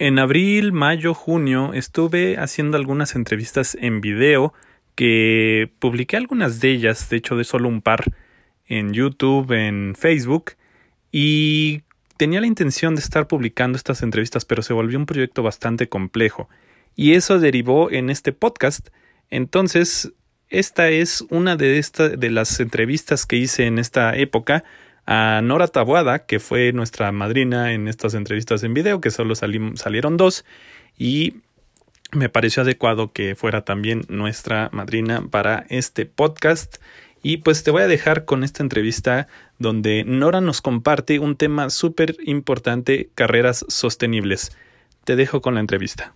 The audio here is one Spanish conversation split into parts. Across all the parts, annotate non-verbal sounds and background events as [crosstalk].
En abril, mayo, junio estuve haciendo algunas entrevistas en video que publiqué algunas de ellas, de hecho de solo un par, en YouTube, en Facebook, y tenía la intención de estar publicando estas entrevistas, pero se volvió un proyecto bastante complejo, y eso derivó en este podcast. Entonces, esta es una de, de las entrevistas que hice en esta época a Nora Tabuada, que fue nuestra madrina en estas entrevistas en video, que solo salieron dos, y me pareció adecuado que fuera también nuestra madrina para este podcast. Y pues te voy a dejar con esta entrevista donde Nora nos comparte un tema súper importante, carreras sostenibles. Te dejo con la entrevista.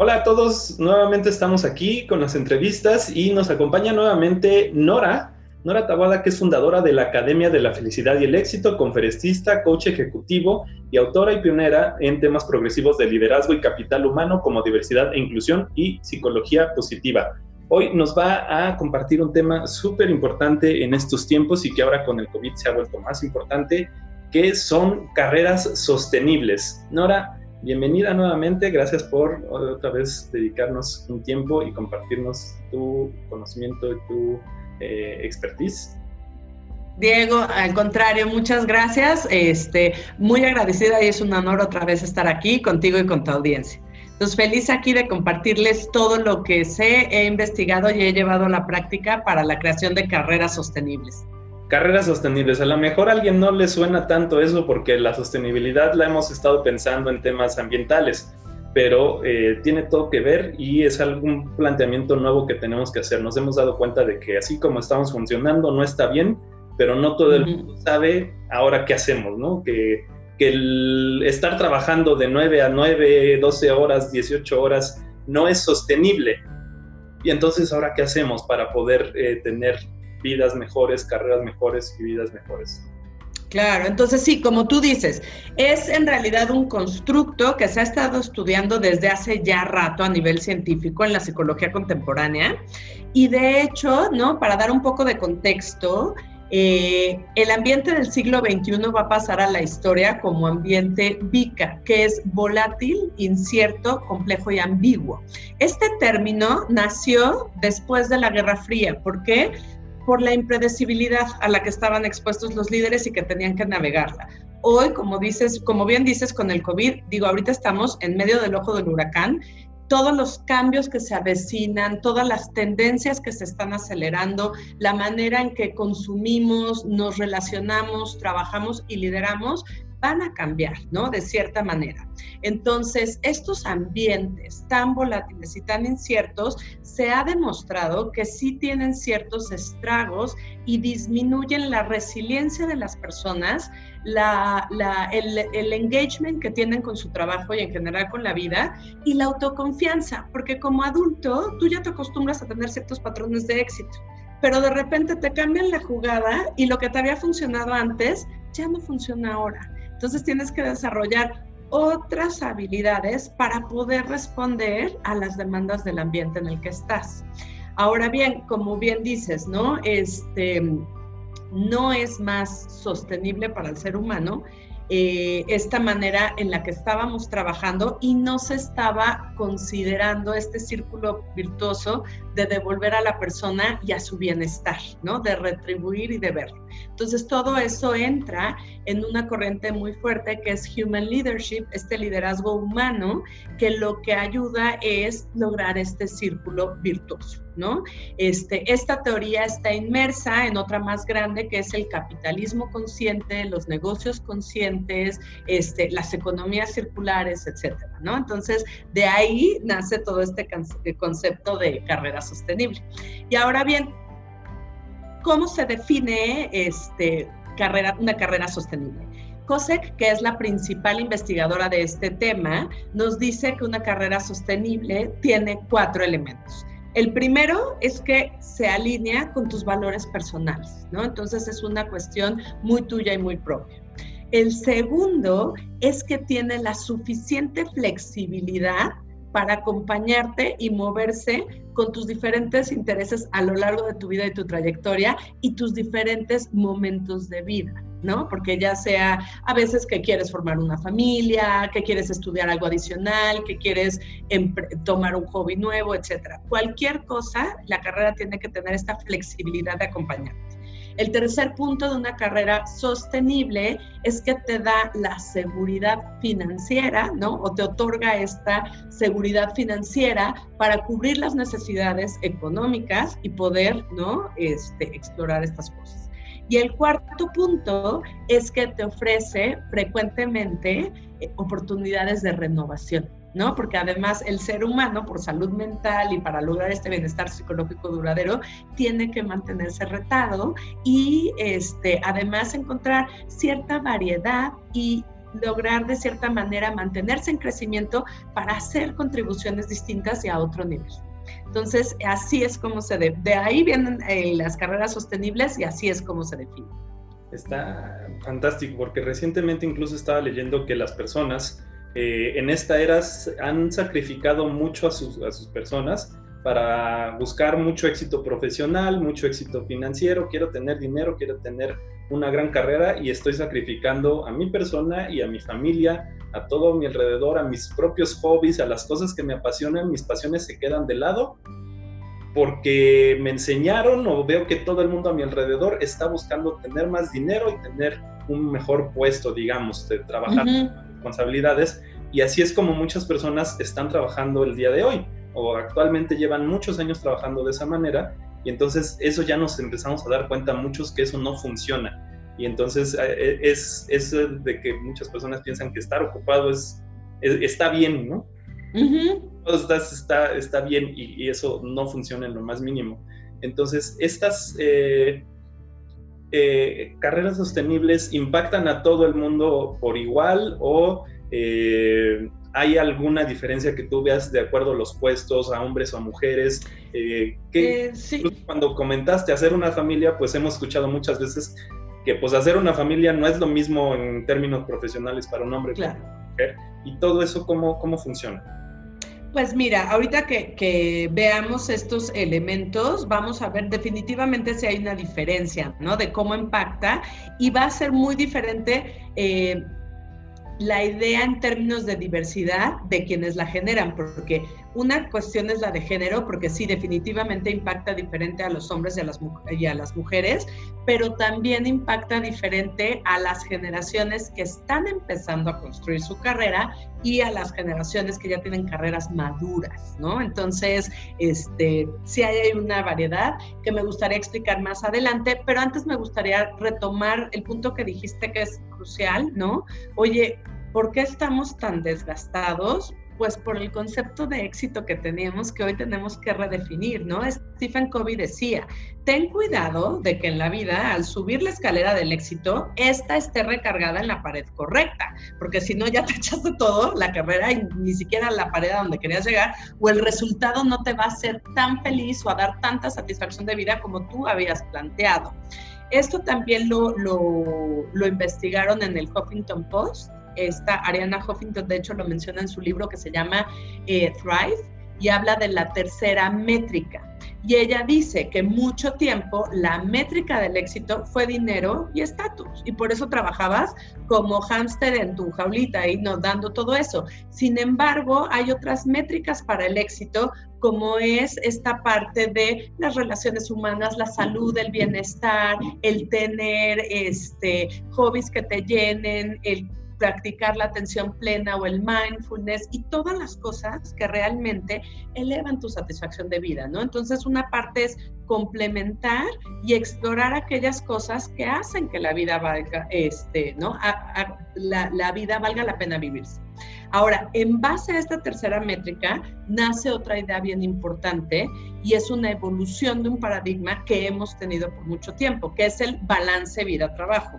Hola a todos, nuevamente estamos aquí con las entrevistas y nos acompaña nuevamente Nora, Nora Tabada, que es fundadora de la Academia de la Felicidad y el Éxito, conferencista, coach ejecutivo y autora y pionera en temas progresivos de liderazgo y capital humano como diversidad e inclusión y psicología positiva. Hoy nos va a compartir un tema súper importante en estos tiempos y que ahora con el COVID se ha vuelto más importante, que son carreras sostenibles. Nora, Bienvenida nuevamente, gracias por otra vez dedicarnos un tiempo y compartirnos tu conocimiento y tu eh, expertise. Diego, al contrario, muchas gracias. Este, muy agradecida y es un honor otra vez estar aquí contigo y con tu audiencia. Entonces, feliz aquí de compartirles todo lo que sé, he investigado y he llevado a la práctica para la creación de carreras sostenibles. Carreras sostenibles. A lo mejor a alguien no le suena tanto eso porque la sostenibilidad la hemos estado pensando en temas ambientales, pero eh, tiene todo que ver y es algún planteamiento nuevo que tenemos que hacer. Nos hemos dado cuenta de que así como estamos funcionando no está bien, pero no todo el mundo sabe ahora qué hacemos, ¿no? Que, que el estar trabajando de 9 a 9, 12 horas, 18 horas no es sostenible. Y entonces, ¿ahora qué hacemos para poder eh, tener vidas mejores, carreras mejores y vidas mejores. Claro, entonces sí, como tú dices, es en realidad un constructo que se ha estado estudiando desde hace ya rato a nivel científico en la psicología contemporánea y de hecho, ¿no? Para dar un poco de contexto, eh, el ambiente del siglo XXI va a pasar a la historia como ambiente VICA, que es volátil, incierto, complejo y ambiguo. Este término nació después de la Guerra Fría. ¿Por qué? Por la impredecibilidad a la que estaban expuestos los líderes y que tenían que navegarla. Hoy, como dices, como bien dices con el COVID, digo, ahorita estamos en medio del ojo del huracán, todos los cambios que se avecinan, todas las tendencias que se están acelerando, la manera en que consumimos, nos relacionamos, trabajamos y lideramos, van a cambiar, ¿no? De cierta manera. Entonces, estos ambientes tan volátiles y tan inciertos, se ha demostrado que sí tienen ciertos estragos y disminuyen la resiliencia de las personas, el, el engagement que tienen con su trabajo y en general con la vida y la autoconfianza, porque como adulto tú ya te acostumbras a tener ciertos patrones de éxito pero de repente te cambian la jugada y lo que te había funcionado antes ya no funciona ahora. Entonces tienes que desarrollar otras habilidades para poder responder a las demandas del ambiente en el que estás. Ahora bien, como bien dices, ¿no? Este no es más sostenible para el ser humano eh, esta manera en la que estábamos trabajando y no se estaba considerando este círculo virtuoso de devolver a la persona y a su bienestar, ¿no? De retribuir y de verlo. Entonces todo eso entra en una corriente muy fuerte que es Human Leadership, este liderazgo humano, que lo que ayuda es lograr este círculo virtuoso. ¿no? Este, esta teoría está inmersa en otra más grande que es el capitalismo consciente, los negocios conscientes, este, las economías circulares, etcétera, ¿no? Entonces, de ahí nace todo este concepto de carrera sostenible. Y ahora bien, ¿cómo se define este, carrera, una carrera sostenible? COSEC, que es la principal investigadora de este tema, nos dice que una carrera sostenible tiene cuatro elementos. El primero es que se alinea con tus valores personales, ¿no? Entonces es una cuestión muy tuya y muy propia. El segundo es que tiene la suficiente flexibilidad para acompañarte y moverse con tus diferentes intereses a lo largo de tu vida y tu trayectoria y tus diferentes momentos de vida. ¿no? Porque ya sea a veces que quieres formar una familia, que quieres estudiar algo adicional, que quieres tomar un hobby nuevo, etcétera. Cualquier cosa, la carrera tiene que tener esta flexibilidad de acompañarte. El tercer punto de una carrera sostenible es que te da la seguridad financiera, ¿no? O te otorga esta seguridad financiera para cubrir las necesidades económicas y poder, ¿no? Este, explorar estas cosas. Y el cuarto punto es que te ofrece frecuentemente eh, oportunidades de renovación. ¿No? Porque además el ser humano, por salud mental y para lograr este bienestar psicológico duradero, tiene que mantenerse retado y este, además encontrar cierta variedad y lograr de cierta manera mantenerse en crecimiento para hacer contribuciones distintas y a otro nivel. Entonces, así es como se... De, de ahí vienen eh, las carreras sostenibles y así es como se define. Está fantástico porque recientemente incluso estaba leyendo que las personas eh, en esta era han sacrificado mucho a sus, a sus personas para buscar mucho éxito profesional, mucho éxito financiero, quiero tener dinero, quiero tener una gran carrera y estoy sacrificando a mi persona y a mi familia, a todo mi alrededor, a mis propios hobbies, a las cosas que me apasionan, mis pasiones se quedan de lado porque me enseñaron o veo que todo el mundo a mi alrededor está buscando tener más dinero y tener un mejor puesto, digamos, de trabajar responsabilidades y así es como muchas personas están trabajando el día de hoy o actualmente llevan muchos años trabajando de esa manera y entonces eso ya nos empezamos a dar cuenta muchos que eso no funciona y entonces eh, eh, es, es de que muchas personas piensan que estar ocupado es, está bien, ¿no? está, está bien y, eso no funciona en lo más mínimo. Entonces, estas eh, carreras sostenibles impactan a todo el mundo por igual o eh, ¿Hay alguna diferencia que tú veas de acuerdo a los puestos, a hombres o a mujeres? Eh, que eh, Cuando comentaste hacer una familia, pues hemos escuchado muchas veces que pues hacer una familia no es lo mismo en términos profesionales para un hombre que para una mujer. ¿Y todo eso cómo, cómo funciona? Pues mira, ahorita que, veamos estos elementos, vamos a ver definitivamente si hay una diferencia, ¿no? De cómo impacta y va a ser muy diferente eh, la idea en términos de diversidad de quienes la generan, porque una cuestión es la de género, porque sí, definitivamente impacta diferente a los hombres y a las, mujeres, pero también impacta diferente a las generaciones que están empezando a construir su carrera y a las generaciones que ya tienen carreras maduras, ¿no? Entonces, este, sí hay una variedad que me gustaría explicar más adelante, pero antes me gustaría retomar el punto que dijiste que es crucial, ¿no? Oye, ¿por qué estamos tan desgastados? Pues por el concepto de éxito que teníamos que hoy tenemos que redefinir, ¿no? Stephen Covey decía, ten cuidado de que en la vida, al subir la escalera del éxito, esta esté recargada en la pared correcta, porque si no ya te [laughs] echaste todo, la carrera y ni siquiera la pared a donde querías llegar, o el resultado no te va a hacer tan feliz o a dar tanta satisfacción de vida como tú habías planteado. Esto también lo, lo, lo investigaron en el Huffington Post esta Ariana Huffington, de hecho, lo menciona en su libro que se llama eh, Thrive y habla de la tercera métrica. Y ella dice que mucho tiempo la métrica del éxito fue dinero y estatus. Y por eso trabajabas como hámster en tu jaulita y no dando todo eso. Sin embargo, hay otras métricas para el éxito, como es esta parte de las relaciones humanas, la salud, el bienestar, el tener este, hobbies que te llenen, el practicar la atención plena o el mindfulness y todas las cosas que realmente elevan tu satisfacción de vida, ¿no? Entonces una parte es complementar y explorar aquellas cosas que hacen que la vida valga, este, ¿no? la, vida valga la pena vivirse. Ahora, en base a esta tercera métrica, nace otra idea bien importante y es una evolución de un paradigma que hemos tenido por mucho tiempo, que es el balance vida-trabajo.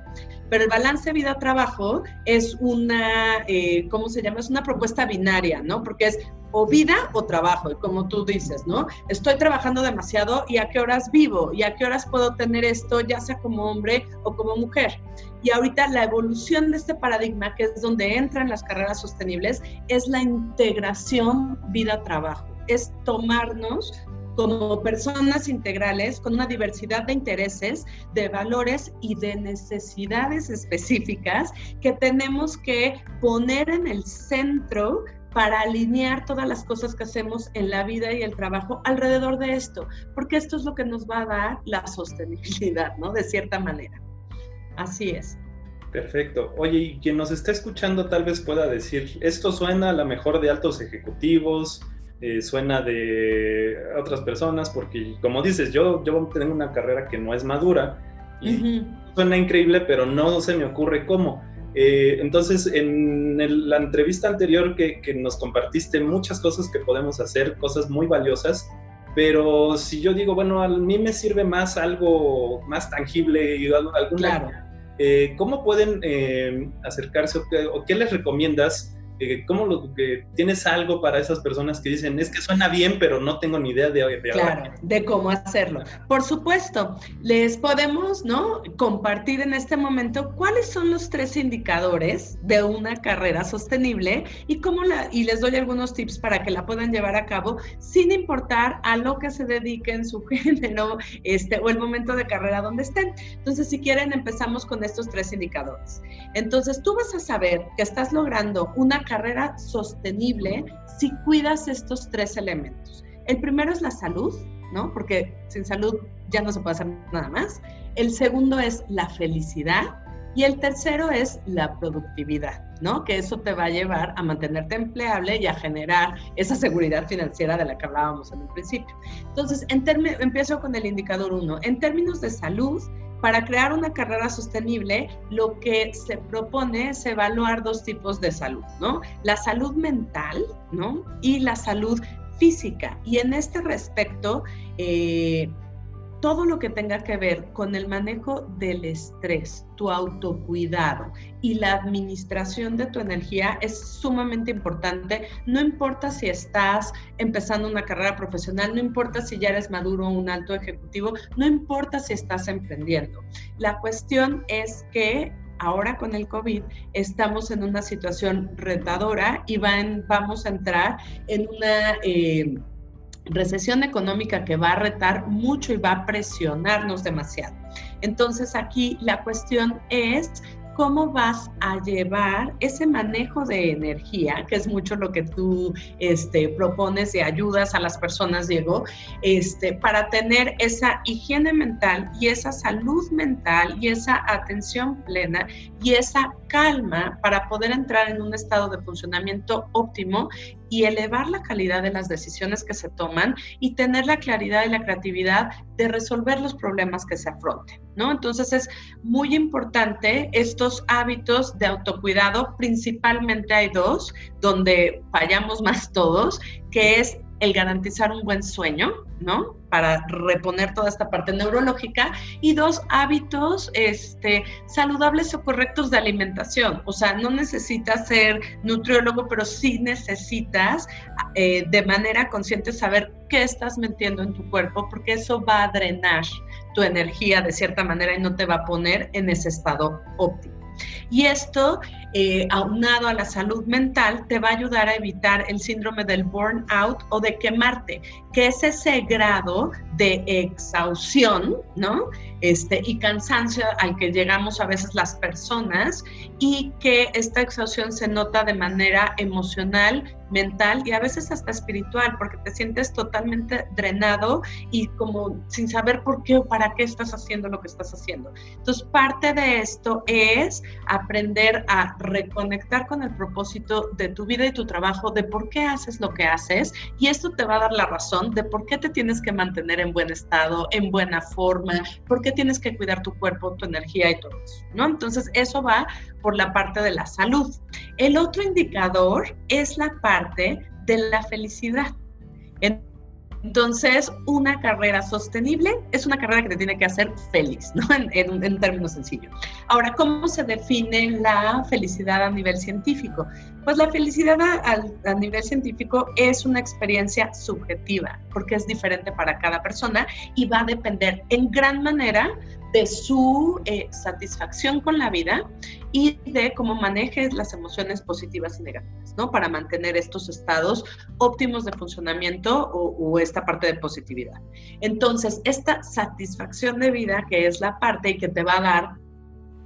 Pero el balance vida-trabajo es una, eh, ¿cómo se llama? Es una propuesta binaria, ¿no? Porque es o vida o trabajo, como tú dices, ¿no? Estoy trabajando demasiado y a qué horas vivo y a qué horas puedo tener esto, ya sea como hombre o como mujer. Y ahorita la evolución de este paradigma, que es donde entran las carreras sostenibles, es la integración vida-trabajo. Es tomarnos como personas integrales con una diversidad de intereses, de valores y de necesidades específicas que tenemos que poner en el centro para alinear todas las cosas que hacemos en la vida y el trabajo alrededor de esto, porque esto es lo que nos va a dar la sostenibilidad, ¿no? De cierta manera. Así es. Perfecto. Oye, y quien nos está escuchando tal vez pueda decir, esto suena a lo mejor de altos ejecutivos, eh, suena de otras personas, porque como dices, yo, yo tengo una carrera que no es madura y suena increíble, pero no se me ocurre cómo. Eh, entonces, en la entrevista anterior que, que, nos compartiste muchas cosas que podemos hacer, cosas muy valiosas, pero si yo digo, bueno, a mí me sirve más algo más tangible y alguna... Claro. Eh, ¿Cómo pueden acercarse o qué les recomiendas ¿cómo lo, que tienes algo para esas personas que dicen, es que suena bien, pero no tengo ni idea de, de Claro, de cómo hacerlo. Por supuesto, les podemos, ¿no? Compartir en este momento cuáles son los tres indicadores de una carrera sostenible y cómo la, y les doy algunos tips para que la puedan llevar a cabo sin importar a lo que se dediquen, su [laughs] género, este, o el momento de carrera donde estén. Entonces, si quieren, empezamos con estos tres indicadores. Entonces, tú vas a saber que estás logrando una carrera sostenible si cuidas estos tres elementos. El primero es la salud, ¿no? Porque sin salud ya no se puede hacer nada más. El segundo es la felicidad. Y el tercero es la productividad, ¿no? Que eso te va a llevar a mantenerte empleable y a generar esa seguridad financiera de la que hablábamos en el principio. Entonces, en empiezo con el indicador uno. En términos de salud, para crear una carrera sostenible, lo que se propone es evaluar dos tipos de salud, ¿no? La salud mental, ¿no? Y la salud física. Y en este respecto, eh, todo lo que tenga que ver con el manejo del estrés, tu autocuidado y la administración de tu energía es sumamente importante. No importa si estás empezando una carrera profesional, no importa si ya eres maduro o un alto ejecutivo, no importa si estás emprendiendo. La cuestión es que ahora con el COVID estamos en una situación retadora y vamos a entrar en una... Eh, recesión económica que va a retar mucho y va a presionarnos demasiado. Entonces aquí la cuestión es cómo vas a llevar ese manejo de energía, que es mucho lo que tú este, propones y ayudas a las personas, Diego, este, para tener esa higiene mental y esa salud mental y esa atención plena y esa calma para poder entrar en un estado de funcionamiento óptimo y elevar la calidad de las decisiones que se toman y tener la claridad y la creatividad de resolver los problemas que se afronten, ¿no? Entonces es muy importante estos hábitos de autocuidado, principalmente hay dos, donde fallamos más todos, que es el garantizar un buen sueño, ¿no? Para reponer toda esta parte neurológica. Y dos, hábitos este, saludables o correctos de alimentación. O sea, no necesitas ser nutriólogo, pero sí necesitas eh, de manera consciente saber qué estás metiendo en tu cuerpo, porque eso va a drenar tu energía de cierta manera y no te va a poner en ese estado óptimo. Y esto, eh, aunado a la salud mental, te va a ayudar a evitar el síndrome del burnout o de quemarte, que es ese grado de exhaustión, ¿no? Este, y cansancio al que llegamos a veces las personas y que esta exhaustión se nota de manera emocional, mental y a veces hasta espiritual, porque te sientes totalmente drenado y como sin saber por qué o para qué estás haciendo lo que estás haciendo. Entonces, parte de esto es aprender a reconectar con el propósito de tu vida y tu trabajo, de por qué haces lo que haces, y esto te va a dar la razón de por qué te tienes que mantener en buen estado, en buena forma, por tienes que cuidar tu cuerpo, tu energía y todo eso, ¿no? Entonces, eso va por la parte de la salud. El otro indicador es la parte de la felicidad. Entonces, una carrera sostenible es una carrera que te tiene que hacer feliz, ¿no? En, términos sencillos. Ahora, ¿cómo se define la felicidad a nivel científico? Pues la felicidad a, nivel científico es una experiencia subjetiva, porque es diferente para cada persona y va a depender en gran manera de su eh, satisfacción con la vida y de cómo manejes las emociones positivas y negativas. ¿no? Para mantener estos estados óptimos de funcionamiento o, o esta parte de positividad. Entonces, esta satisfacción de vida, que es la parte que te va a dar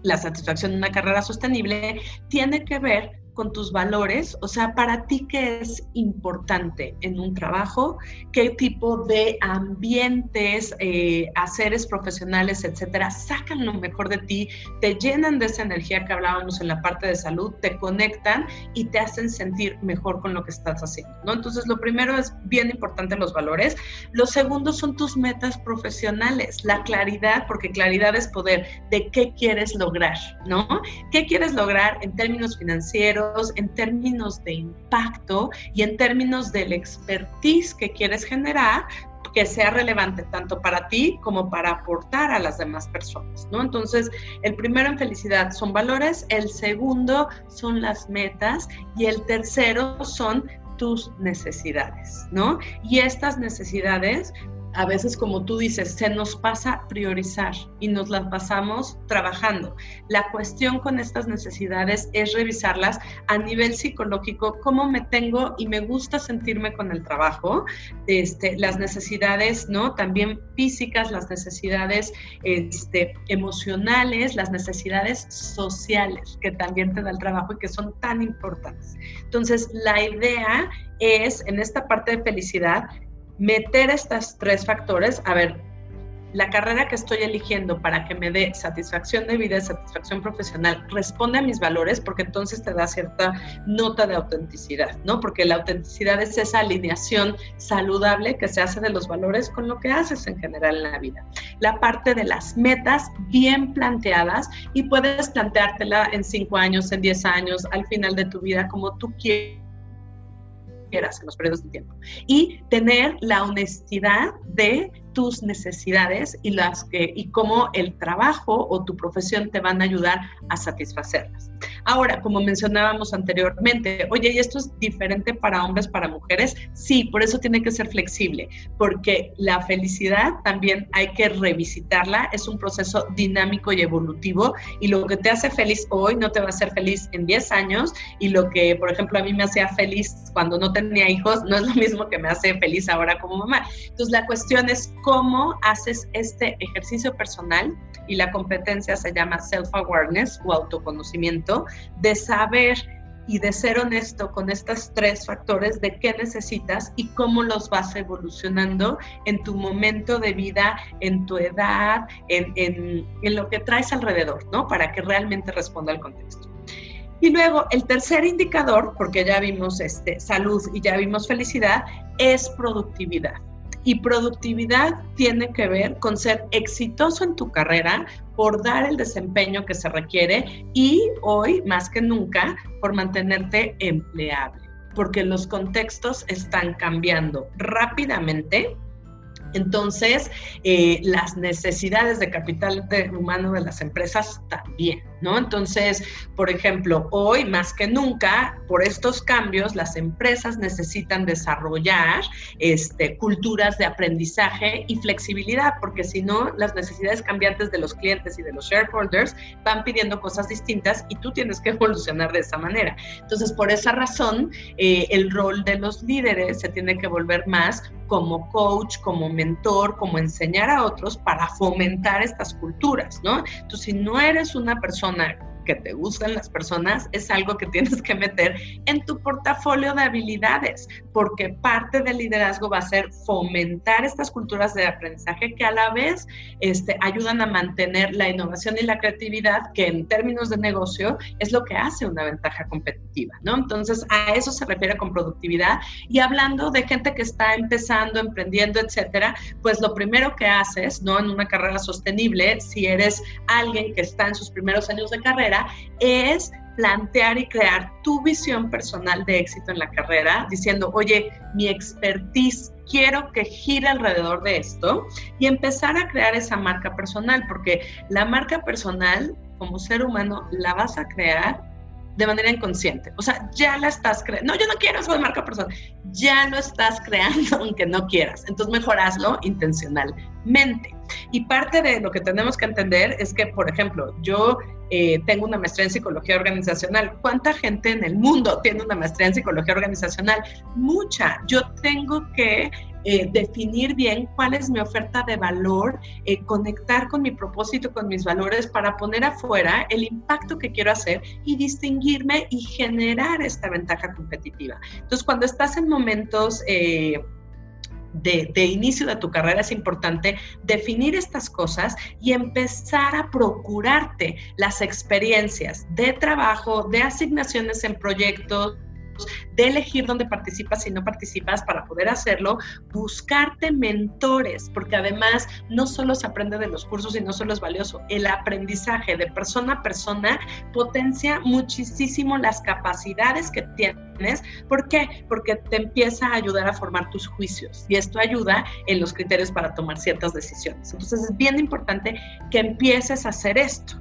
la satisfacción de una carrera sostenible, tiene que ver con tus valores, o sea, para ti qué es importante en un trabajo, qué tipo de ambientes, eh, haceres profesionales, etcétera, sacan lo mejor de ti, te llenan de esa energía que hablábamos en la parte de salud, te conectan y te hacen sentir mejor con lo que estás haciendo, ¿no? Entonces, lo primero es bien importante los valores. Lo segundo son tus metas profesionales, la claridad, porque claridad es poder de qué quieres lograr, ¿no? ¿Qué quieres lograr en términos financieros? En términos de impacto y en términos del expertise que quieres generar que sea relevante tanto para ti como para aportar a las demás personas, ¿no? Entonces, el primero en felicidad son valores, el segundo son las metas y el tercero son tus necesidades, ¿no? Y estas necesidades a veces, como tú dices, se nos pasa priorizar y nos las pasamos trabajando. La cuestión con estas necesidades es revisarlas a nivel psicológico, cómo me tengo y me gusta sentirme con el trabajo, este, las necesidades, ¿no? También físicas, las necesidades este, emocionales, las necesidades sociales que también te da el trabajo y que son tan importantes. Entonces, la idea es, en esta parte de felicidad, meter estos tres factores, a ver, la carrera que estoy eligiendo para que me dé satisfacción de vida y satisfacción profesional responde a mis valores, porque entonces te da cierta nota de autenticidad, ¿no? Porque la autenticidad es esa alineación saludable que se hace de los valores con lo que haces en general en la vida. La parte de las metas bien planteadas y puedes planteártela en cinco años, en diez años, al final de tu vida, como tú quieras en los periodos de tiempo. Y tener la honestidad de tus necesidades y, las que, y cómo el trabajo o tu profesión te van a ayudar a satisfacerlas. Ahora, como mencionábamos anteriormente, oye, ¿y esto es diferente para hombres, para mujeres? Sí, por eso tiene que ser flexible, porque la felicidad también hay que revisitarla, es un proceso dinámico y evolutivo y lo que te hace feliz hoy no te va a hacer feliz en 10 años y lo que, por ejemplo, a mí me hacía feliz cuando no tenía hijos no es lo mismo que me hace feliz ahora como mamá. Entonces, la cuestión es cómo haces este ejercicio personal y la competencia se llama self-awareness o autoconocimiento, de saber y de ser honesto con estos tres factores de qué necesitas y cómo los vas evolucionando en tu momento de vida, en tu edad, en, en lo que traes alrededor, ¿no? Para que realmente responda al contexto. Y luego el tercer indicador, porque ya vimos este, salud y ya vimos felicidad, es productividad. Y productividad tiene que ver con ser exitoso en tu carrera por dar el desempeño que se requiere y hoy, más que nunca, por mantenerte empleable, porque los contextos están cambiando rápidamente. Entonces, eh, las necesidades de capital humano de las empresas también, ¿no? Entonces, por ejemplo, hoy más que nunca, por estos cambios, las empresas necesitan desarrollar este, culturas de aprendizaje y flexibilidad, porque si no, las necesidades cambiantes de los clientes y de los shareholders van pidiendo cosas distintas y tú tienes que [laughs] evolucionar de esa manera. Entonces, por esa razón, eh, el rol de los líderes se tiene que volver más como coach, como mentor, como enseñar a otros para fomentar estas culturas, ¿no? Entonces, si no eres una persona on that que te gustan las personas es algo que tienes que meter en tu portafolio de habilidades, porque parte del liderazgo va a ser fomentar estas culturas de aprendizaje que a la vez este, ayudan a mantener la innovación y la creatividad, que en términos de negocio es lo que hace una ventaja competitiva, ¿no? Entonces, a eso se refiere con productividad. Y hablando de gente que está empezando, emprendiendo, etcétera, pues lo primero que haces, ¿no? En una carrera sostenible, si eres alguien que está en sus primeros años de carrera, es plantear y crear tu visión personal de éxito en la carrera, diciendo, oye, mi expertise quiero que gire alrededor de esto y empezar a crear esa marca personal, porque la marca personal como ser humano la vas a crear de manera inconsciente. O sea, ya la estás creando. No, yo no quiero eso de marca personal. Ya lo estás creando [laughs] aunque no quieras. Entonces, mejor hazlo intencionalmente. Y parte de lo que tenemos que entender es que, por ejemplo, yo eh, tengo una maestría en psicología organizacional. ¿Cuánta gente en el mundo tiene una maestría en psicología organizacional? Mucha. Yo tengo que eh, definir bien cuál es mi oferta de valor, eh, conectar con mi propósito, con mis valores para poner afuera el impacto que quiero hacer y distinguirme y generar esta ventaja competitiva. Entonces, cuando estás en momentos... de, de, inicio de tu carrera es importante definir estas cosas y empezar a procurarte las experiencias de trabajo, de asignaciones en proyectos, de elegir dónde participas y no participas para poder hacerlo, buscarte mentores, porque además no solo se aprende de los cursos y no solo es valioso, el aprendizaje de persona a persona potencia muchísimo las capacidades que tienes. ¿Por qué? Porque te empieza a ayudar a formar tus juicios y esto ayuda en los criterios para tomar ciertas decisiones. Entonces es bien importante que empieces a hacer esto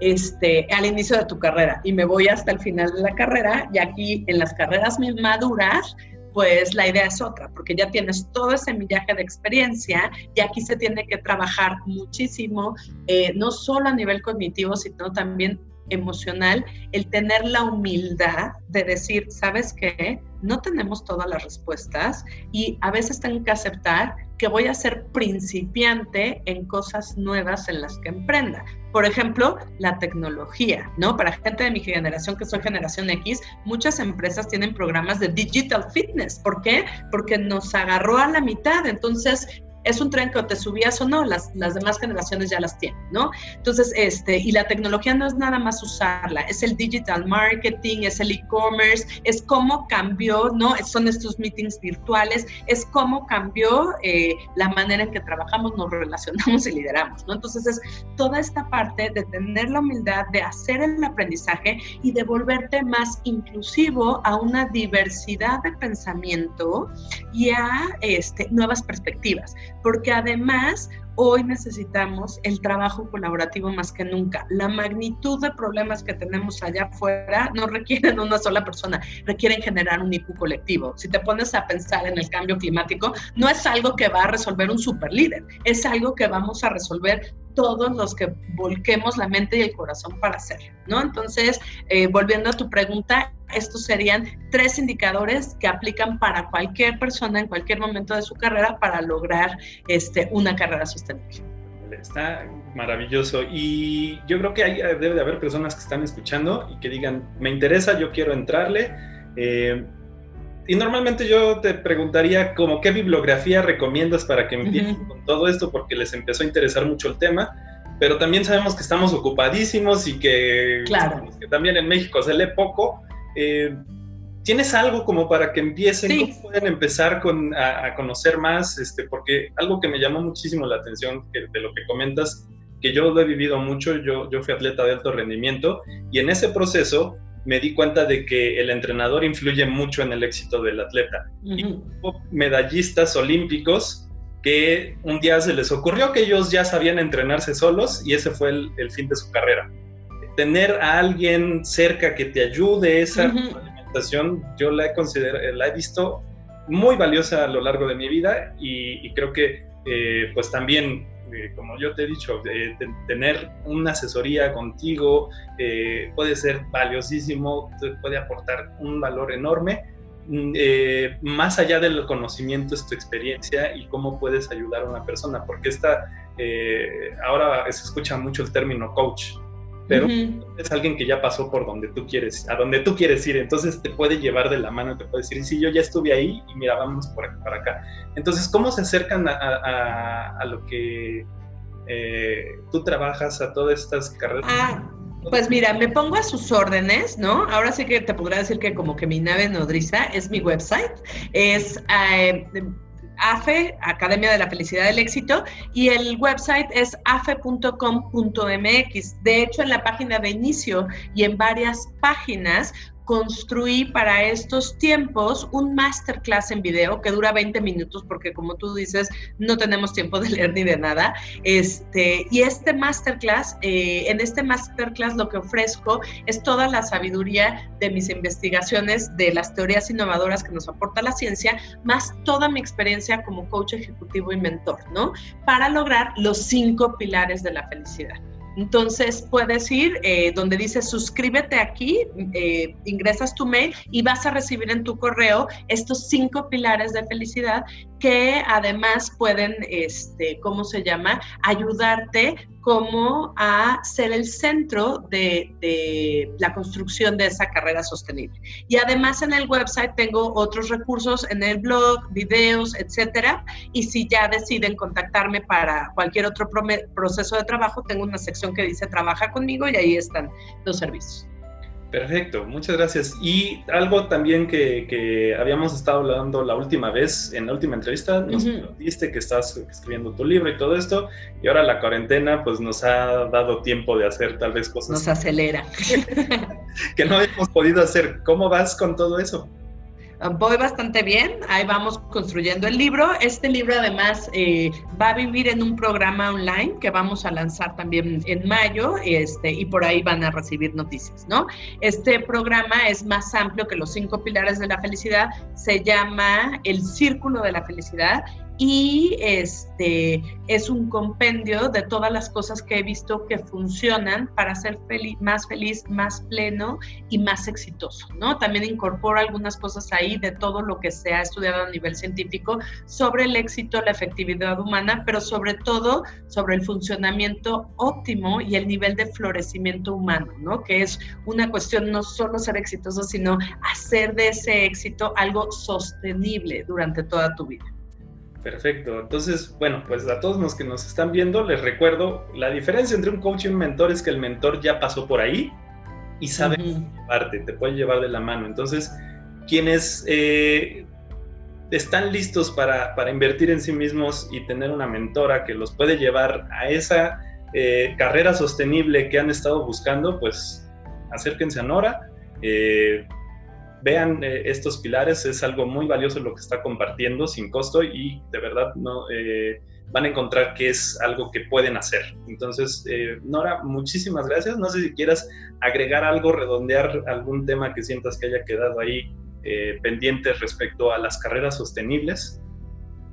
este, al inicio de tu carrera y me voy hasta el final de la carrera y aquí en las carreras maduras pues la idea es otra, porque ya tienes todo ese millaje de experiencia y aquí se tiene que trabajar muchísimo, eh, no solo a nivel cognitivo, sino también emocional, el tener la humildad de decir, ¿sabes qué? No tenemos todas las respuestas y a veces tengo que aceptar que voy a ser principiante en cosas nuevas en las que emprenda. Por ejemplo, la tecnología, ¿no? Para gente de mi generación, que soy generación X, muchas empresas tienen programas de digital fitness. ¿Por qué? Porque nos agarró a la mitad. Entonces, es un tren que te subías o no, las, las demás generaciones ya las tienen, ¿no? Entonces, este, y la tecnología no es nada más usarla, es el digital marketing, es el e-commerce, es cómo cambió, ¿no? Son estos meetings virtuales, es cómo cambió eh, la manera en que trabajamos, nos relacionamos y lideramos, ¿no? Entonces, es toda esta parte de tener la humildad de hacer el aprendizaje y de volverte más inclusivo a una diversidad de pensamiento y a este, nuevas perspectivas porque además hoy necesitamos el trabajo colaborativo más que nunca. La magnitud de problemas que tenemos allá afuera no requieren una sola persona, requieren generar un IQ colectivo. Si te pones a pensar en el cambio climático, no es algo que va a resolver un super líder, es algo que vamos a resolver todos los que volquemos la mente y el corazón para hacerlo, ¿no? Entonces, eh, volviendo a tu pregunta, estos serían tres indicadores que aplican para cualquier persona en cualquier momento de su carrera para lograr este, una carrera sostenible. Está maravilloso. Y yo creo que hay, debe de haber personas que están escuchando y que digan, me interesa, yo quiero entrarle. Eh, y normalmente yo te preguntaría como qué bibliografía recomiendas para que empiecen con todo esto porque les empezó a interesar mucho el tema, pero también sabemos que estamos ocupadísimos y que, que también en México se lee poco. Eh, ¿Tienes algo como para que empiecen? ¿Cómo pueden empezar con, a, conocer más? Este, porque algo que me llamó muchísimo la atención de lo que comentas, que yo lo he vivido mucho, yo, yo fui atleta de alto rendimiento y en ese proceso me di cuenta de que el entrenador influye mucho en el éxito del atleta. Y hubo medallistas olímpicos que un día se les ocurrió que ellos ya sabían entrenarse solos y ese fue el, el fin de su carrera tener a alguien cerca que te ayude esa yo la he, considerado, la he visto muy valiosa a lo largo de mi vida y, creo que eh, pues también, eh, como yo te he dicho, tener una asesoría contigo eh, puede ser valiosísimo, puede aportar un valor enorme. Mm, más allá del conocimiento es tu experiencia y cómo puedes ayudar a una persona, porque esta, ahora se escucha mucho el término coach, pero es alguien que ya pasó por donde tú quieres, a donde tú quieres ir, entonces te puede llevar de la mano, te puede decir, sí, yo ya estuve ahí y mira, vamos por aquí para acá. Entonces, ¿cómo se acercan a, lo que eh, tú trabajas, a todas estas carreras? Ah, pues mira, me pongo a sus órdenes, ¿no? Ahora sí que te podría decir que como que mi nave nodriza es mi website, es... Eh, AFE, Academia de la Felicidad del Éxito, y el website es afe.com.mx. De hecho, en la página de inicio y en varias páginas construí para estos tiempos un masterclass en video que dura 20 minutos porque como tú dices, no tenemos tiempo de leer ni de nada. Este, y este masterclass, eh, en este masterclass lo que ofrezco es toda la sabiduría de mis investigaciones, de las teorías innovadoras que nos aporta la ciencia, más toda mi experiencia como coach ejecutivo y mentor, ¿no? Para lograr los cinco pilares de la felicidad. Entonces puedes ir eh, donde dice suscríbete aquí, eh, ingresas tu mail y vas a recibir en tu correo estos cinco pilares de felicidad que además pueden, este, ¿cómo se llama?, ayudarte como a ser el centro de, de, la construcción de esa carrera sostenible. Y además en el website tengo otros recursos en el blog, videos, etcétera. Y si ya deciden contactarme para cualquier otro proceso de trabajo, tengo una sección que dice trabaja conmigo y ahí están los servicios. Perfecto, muchas gracias. Y algo también que, habíamos estado hablando la última vez, en la última entrevista, nos dijiste que estás escribiendo tu libro y todo esto, y ahora la cuarentena pues nos ha dado tiempo de hacer tal vez cosas. Nos acelera. [laughs] que no hemos podido hacer. ¿Cómo vas con todo eso? Voy bastante bien, ahí vamos construyendo el libro. Este libro además eh, va a vivir en un programa online que vamos a lanzar también en mayo este, y por ahí van a recibir noticias, ¿no? Este programa es más amplio que los cinco pilares de la felicidad, se llama El Círculo de la Felicidad y este es un compendio de todas las cosas que he visto que funcionan para ser más feliz, más pleno y más exitoso, ¿no? También incorporo algunas cosas ahí de todo lo que se ha estudiado a nivel científico sobre el éxito, la efectividad humana, pero sobre todo sobre el funcionamiento óptimo y el nivel de florecimiento humano, ¿no? Que es una cuestión no solo ser exitoso, sino hacer de ese éxito algo sostenible durante toda tu vida. Perfecto. Entonces, bueno, pues a todos los que nos están viendo, les recuerdo, la diferencia entre un coach y un mentor es que el mentor ya pasó por ahí y sabe llevarte, te puede llevar de la mano. Entonces, quienes eh, están listos para, invertir en sí mismos y tener una mentora que los puede llevar a esa eh, carrera sostenible que han estado buscando, pues acérquense a Nora. Eh, vean eh, estos pilares, es algo muy valioso lo que está compartiendo sin costo y de verdad no eh, van a encontrar que es algo que pueden hacer. Entonces, eh, Nora, muchísimas gracias. No sé si quieras agregar algo, redondear algún tema que sientas que haya quedado ahí pendiente respecto a las carreras sostenibles.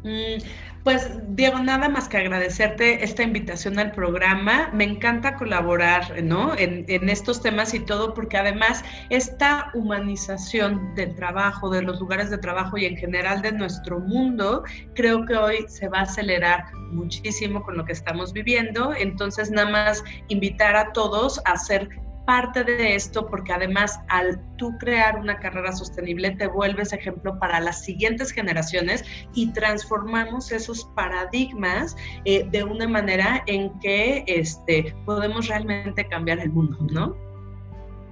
Mm, pues Diego, nada más que agradecerte esta invitación al programa. Me encanta colaborar ¿no? en, estos temas y todo, porque además esta humanización del trabajo, de los lugares de trabajo y en general de nuestro mundo, creo que hoy se va a acelerar muchísimo con lo que estamos viviendo. Entonces, nada más invitar a todos a hacer parte de esto porque además al tú crear una carrera sostenible te vuelves ejemplo para las siguientes generaciones y transformamos esos paradigmas eh, de una manera en que este, podemos realmente cambiar el mundo, ¿no?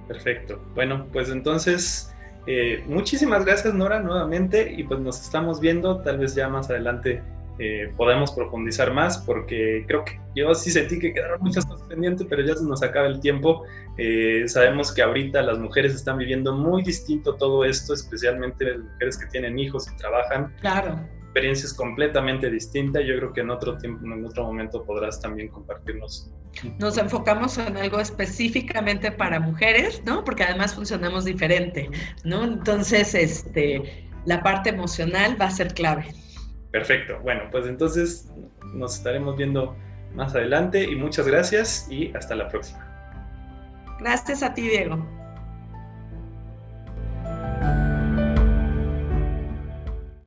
Perfecto. Bueno, pues entonces, eh, muchísimas gracias Nora nuevamente y pues nos estamos viendo tal vez ya más adelante eh, podemos profundizar más porque creo que yo sí sentí que quedaron muchas cosas pendientes, pero ya se nos acaba el tiempo. Eh, sabemos que ahorita las mujeres están viviendo muy distinto todo esto, especialmente las mujeres que tienen hijos y trabajan. Claro. Experiencias completamente distintas. Yo creo que en otro tiempo, en otro momento podrás también compartirnos. Nos enfocamos en algo específicamente para mujeres, ¿no? Porque además funcionamos diferente, ¿no? Entonces, este, la parte emocional va a ser clave. Perfecto. Bueno, pues entonces nos estaremos viendo más adelante y muchas gracias y hasta la próxima. Gracias a ti, Diego.